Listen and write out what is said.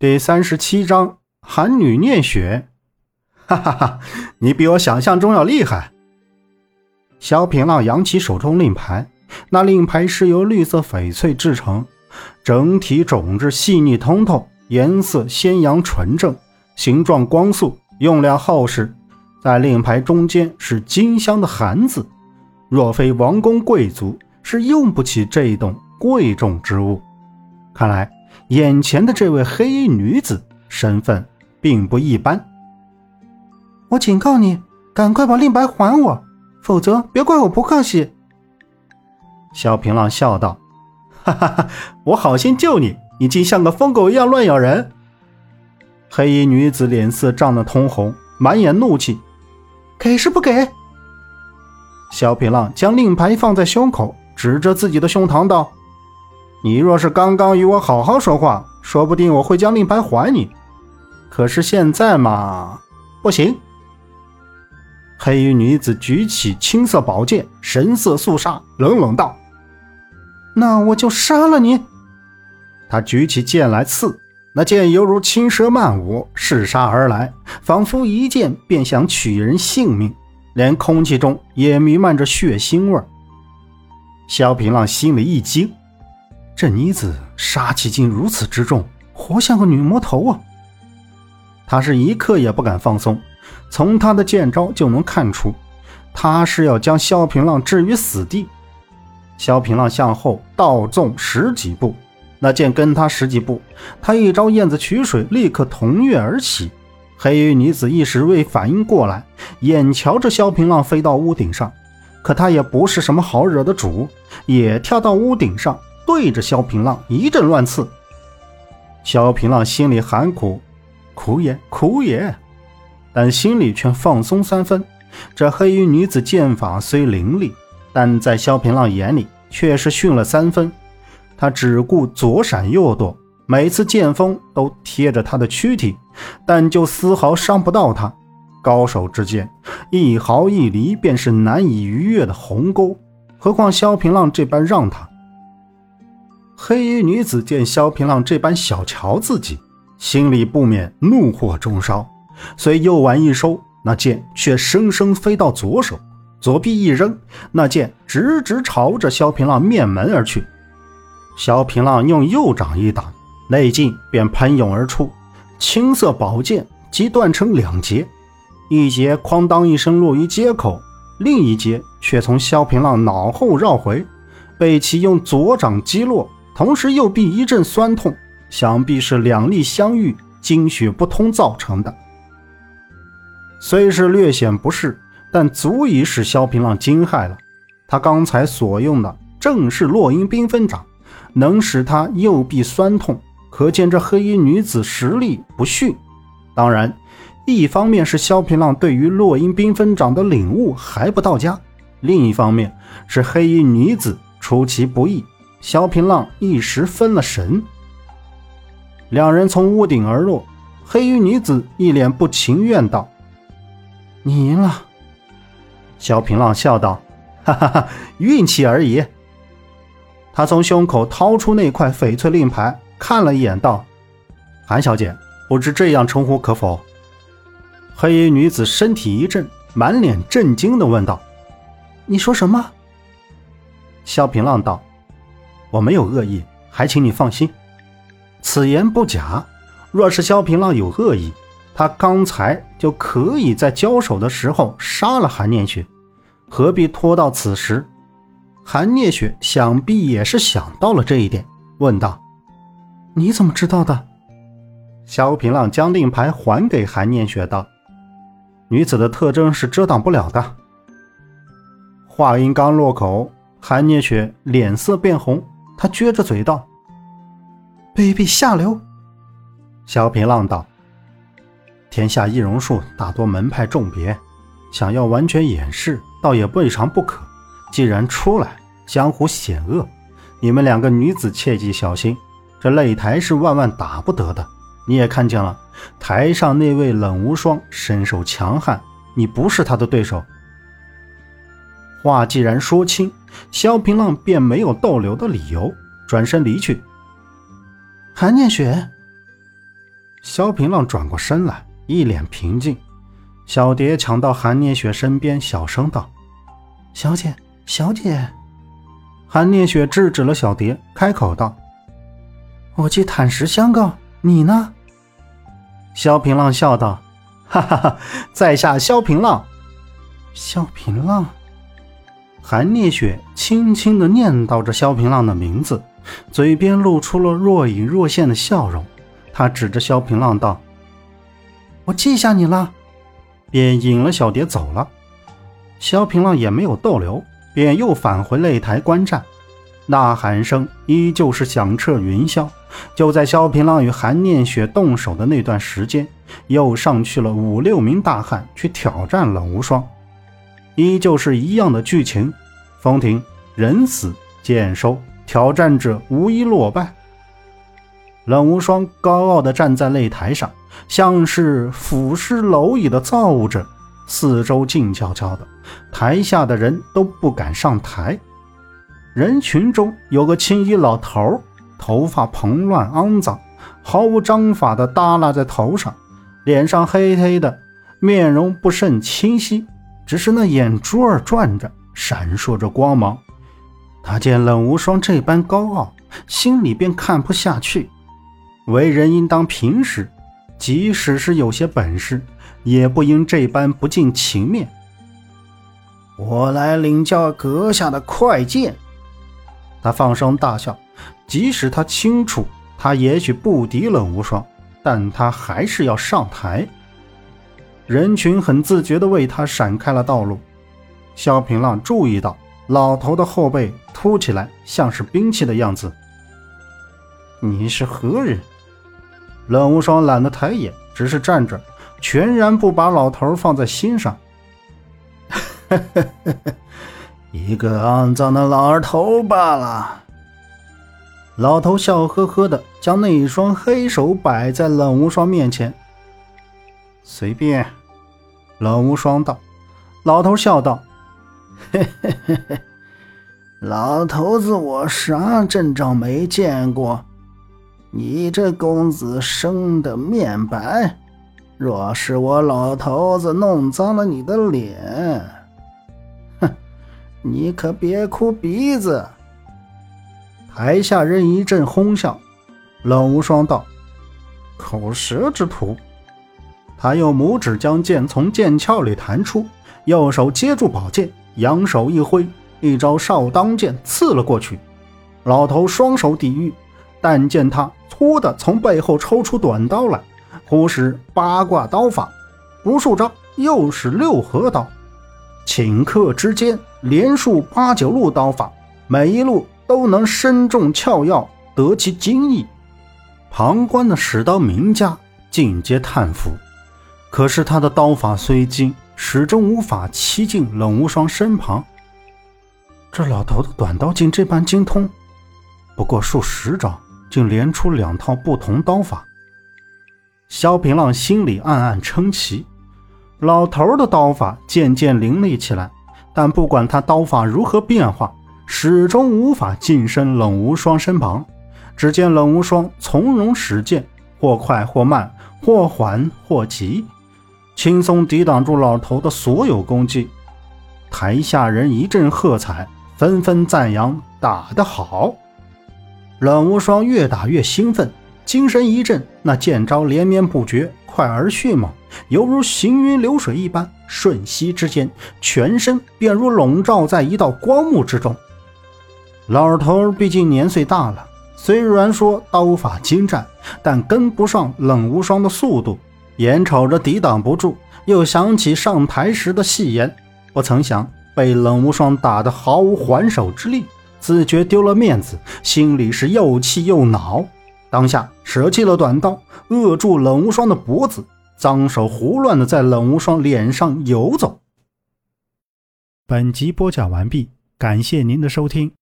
第三十七章寒女念雪。哈哈哈，你比我想象中要厉害。萧平浪扬起手中令牌，那令牌是由绿色翡翠制成，整体种质细腻通透，颜色鲜阳纯正，形状光素，用料厚实。在令牌中间是金镶的寒字，若非王公贵族，是用不起这一栋贵重之物。看来。眼前的这位黑衣女子身份并不一般，我警告你，赶快把令牌还我，否则别怪我不客气。萧平浪笑道：“哈哈哈，我好心救你，你竟像个疯狗一样乱咬人。”黑衣女子脸色涨得通红，满眼怒气：“给是不给？”萧平浪将令牌放在胸口，指着自己的胸膛道。你若是刚刚与我好好说话，说不定我会将令牌还你。可是现在嘛，不行。黑衣女子举起青色宝剑，神色肃杀，冷冷道：“那我就杀了你。”她举起剑来刺，那剑犹如青蛇漫舞，嗜杀而来，仿佛一剑便想取人性命，连空气中也弥漫着血腥味。萧平浪心里一惊。这女子杀气竟如此之重，活像个女魔头啊！他是一刻也不敢放松，从他的剑招就能看出，他是要将萧平浪置于死地。萧平浪向后倒纵十几步，那剑跟他十几步，他一招燕子取水，立刻同跃而起。黑衣女子一时未反应过来，眼瞧着萧平浪飞到屋顶上，可他也不是什么好惹的主，也跳到屋顶上。对着萧平浪一阵乱刺，萧平浪心里喊苦，苦也苦也，但心里却放松三分。这黑衣女子剑法虽凌厉，但在萧平浪眼里却是逊了三分。他只顾左闪右躲，每次剑锋都贴着他的躯体，但就丝毫伤不到他。高手之间，一毫一厘便是难以逾越的鸿沟，何况萧平浪这般让他。黑衣女子见萧平浪这般小瞧自己，心里不免怒火中烧，随右腕一收，那剑却生生飞到左手，左臂一扔，那剑直直朝着萧平浪面门而去。萧平浪用右掌一挡，内劲便喷涌而出，青色宝剑即断成两截，一截哐当一声落于街口，另一截却从萧平浪脑后绕回，被其用左掌击落。同时，右臂一阵酸痛，想必是两力相遇，精血不通造成的。虽是略显不适，但足以使萧平浪惊骇了。他刚才所用的正是落英缤纷掌，能使他右臂酸痛，可见这黑衣女子实力不逊。当然，一方面是萧平浪对于落英缤纷掌的领悟还不到家，另一方面是黑衣女子出其不意。萧平浪一时分了神，两人从屋顶而落。黑衣女子一脸不情愿道：“你赢了。”萧平浪笑道：“哈哈哈，运气而已。”他从胸口掏出那块翡翠令牌，看了一眼，道：“韩小姐，不知这样称呼可否？”黑衣女子身体一震，满脸震惊地问道：“你说什么？”萧平浪道。我没有恶意，还请你放心。此言不假。若是萧平浪有恶意，他刚才就可以在交手的时候杀了韩念雪，何必拖到此时？韩念雪想必也是想到了这一点，问道：“你怎么知道的？”萧平浪将令牌还给韩念雪，道：“女子的特征是遮挡不了的。”话音刚落口，韩念雪脸色变红。他撅着嘴道：“卑鄙下流。”萧平浪道：“天下易容术大多门派重别，想要完全掩饰，倒也未尝不可。既然出来，江湖险恶，你们两个女子切记小心。这擂台是万万打不得的。你也看见了，台上那位冷无双身手强悍，你不是他的对手。”话既然说清，萧平浪便没有逗留的理由，转身离去。韩念雪，萧平浪转过身来，一脸平静。小蝶抢到韩念雪身边，小声道：“小姐，小姐。”韩念雪制止了小蝶，开口道：“我去坦实相告，你呢？”萧平浪笑道：“哈哈哈，在下萧平浪。”萧平浪。韩念雪轻轻地念叨着萧平浪的名字，嘴边露出了若隐若现的笑容。他指着萧平浪道：“我记下你了。”便引了小蝶走了。萧平浪也没有逗留，便又返回擂台观战。呐喊声依旧是响彻云霄。就在萧平浪与韩念雪动手的那段时间，又上去了五六名大汉去挑战冷无双。依旧是一样的剧情，风停人死剑收，挑战者无一落败。冷无双高傲地站在擂台上，像是俯视蝼蚁的造物者，四周静悄悄的，台下的人都不敢上台。人群中有个青衣老头，头发蓬乱肮脏，毫无章法地耷拉在头上，脸上黑黑的，面容不甚清晰。只是那眼珠儿转着，闪烁着光芒。他见冷无双这般高傲，心里便看不下去。为人应当平实，即使是有些本事，也不应这般不近情面。我来领教阁下的快剑。他放声大笑，即使他清楚他也许不敌冷无双，但他还是要上台。人群很自觉地为他闪开了道路。萧平浪注意到老头的后背凸起来，像是兵器的样子。你是何人？冷无双懒得抬眼，只是站着，全然不把老头放在心上。一个肮脏的老头罢了。老头笑呵呵的，将那一双黑手摆在冷无双面前。随便。冷无双道：“老头笑道，嘿嘿嘿嘿，老头子，我啥阵仗没见过？你这公子生的面白，若是我老头子弄脏了你的脸，哼，你可别哭鼻子。”台下人一阵哄笑。冷无双道：“口舌之徒。”他用拇指将剑从剑鞘里弹出，右手接住宝剑，扬手一挥，一招少当剑刺了过去。老头双手抵御，但见他突的从背后抽出短刀来，忽使八卦刀法，不数招又是六合刀，顷刻之间连数八九路刀法，每一路都能身中窍要，得其精意。旁观的使刀名家尽皆叹服。可是他的刀法虽精，始终无法欺进冷无双身旁。这老头的短刀竟这般精通，不过数十招，竟连出两套不同刀法。萧平浪心里暗暗称奇，老头的刀法渐渐凌厉起来，但不管他刀法如何变化，始终无法近身冷无双身旁。只见冷无双从容使剑，或快或慢，或缓或急。轻松抵挡住老头的所有攻击，台下人一阵喝彩，纷纷赞扬打得好。冷无双越打越兴奋，精神一振，那剑招连绵不绝，快而迅猛，犹如行云流水一般，瞬息之间，全身便如笼罩在一道光幕之中。老头毕竟年岁大了，虽然说刀法精湛，但跟不上冷无双的速度。眼瞅着抵挡不住，又想起上台时的戏言，不曾想被冷无双打得毫无还手之力，自觉丢了面子，心里是又气又恼。当下舍弃了短刀，扼住冷无双的脖子，脏手胡乱的在冷无双脸上游走。本集播讲完毕，感谢您的收听。